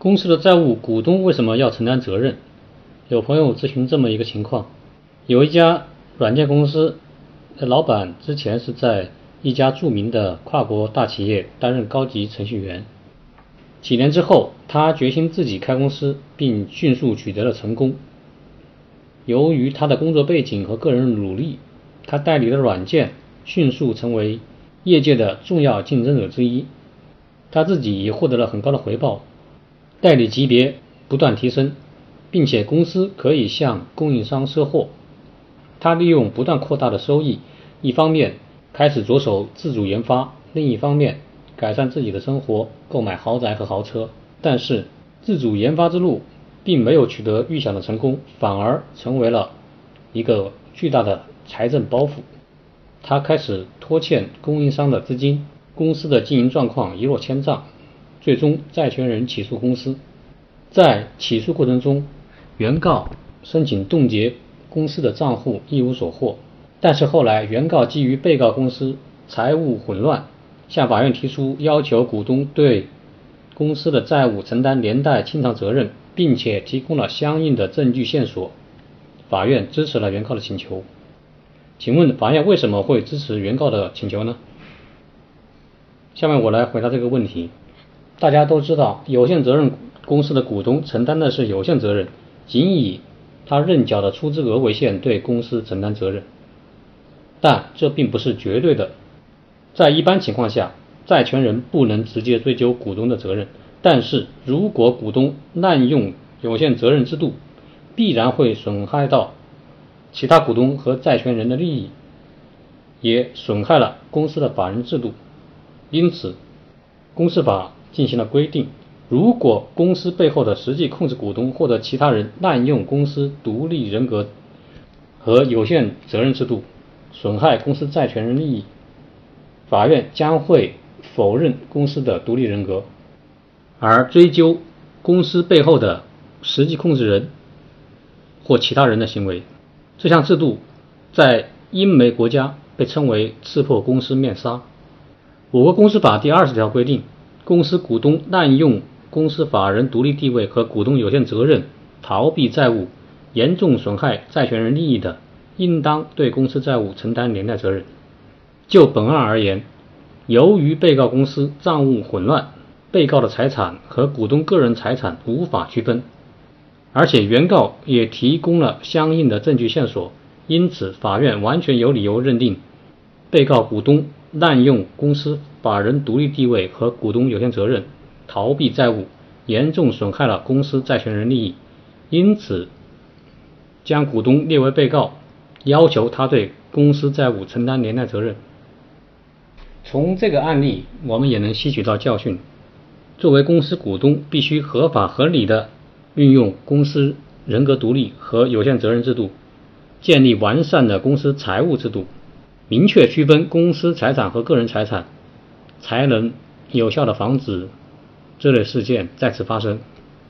公司的债务，股东为什么要承担责任？有朋友咨询这么一个情况：有一家软件公司的老板之前是在一家著名的跨国大企业担任高级程序员，几年之后，他决心自己开公司，并迅速取得了成功。由于他的工作背景和个人努力，他代理的软件迅速成为业界的重要竞争者之一。他自己也获得了很高的回报，代理级别不断提升，并且公司可以向供应商赊货。他利用不断扩大的收益，一方面开始着手自主研发，另一方面改善自己的生活，购买豪宅和豪车。但是，自主研发之路并没有取得预想的成功，反而成为了一个巨大的财政包袱。他开始拖欠供应商的资金。公司的经营状况一落千丈，最终债权人起诉公司。在起诉过程中，原告申请冻结公司的账户，一无所获。但是后来，原告基于被告公司财务混乱，向法院提出要求股东对公司的债务承担连带清偿责任，并且提供了相应的证据线索。法院支持了原告的请求。请问法院为什么会支持原告的请求呢？下面我来回答这个问题。大家都知道，有限责任公司的股东承担的是有限责任，仅以他认缴的出资额为限对公司承担责任。但这并不是绝对的，在一般情况下，债权人不能直接追究股东的责任。但是如果股东滥用有限责任制度，必然会损害到其他股东和债权人的利益，也损害了公司的法人制度。因此，公司法进行了规定：如果公司背后的实际控制股东或者其他人滥用公司独立人格和有限责任制度，损害公司债权人利益，法院将会否认公司的独立人格，而追究公司背后的实际控制人或其他人的行为。这项制度在英美国家被称为“刺破公司面纱”。我国公司法第二十条规定，公司股东滥用公司法人独立地位和股东有限责任，逃避债务，严重损害债权人利益的，应当对公司债务承担连带责任。就本案而言，由于被告公司账务混乱，被告的财产和股东个人财产无法区分，而且原告也提供了相应的证据线索，因此法院完全有理由认定被告股东。滥用公司法人独立地位和股东有限责任，逃避债务，严重损害了公司债权人利益，因此将股东列为被告，要求他对公司债务承担连带责任。从这个案例，我们也能吸取到教训：作为公司股东，必须合法合理的运用公司人格独立和有限责任制度，建立完善的公司财务制度。明确区分公司财产和个人财产，才能有效的防止这类事件再次发生。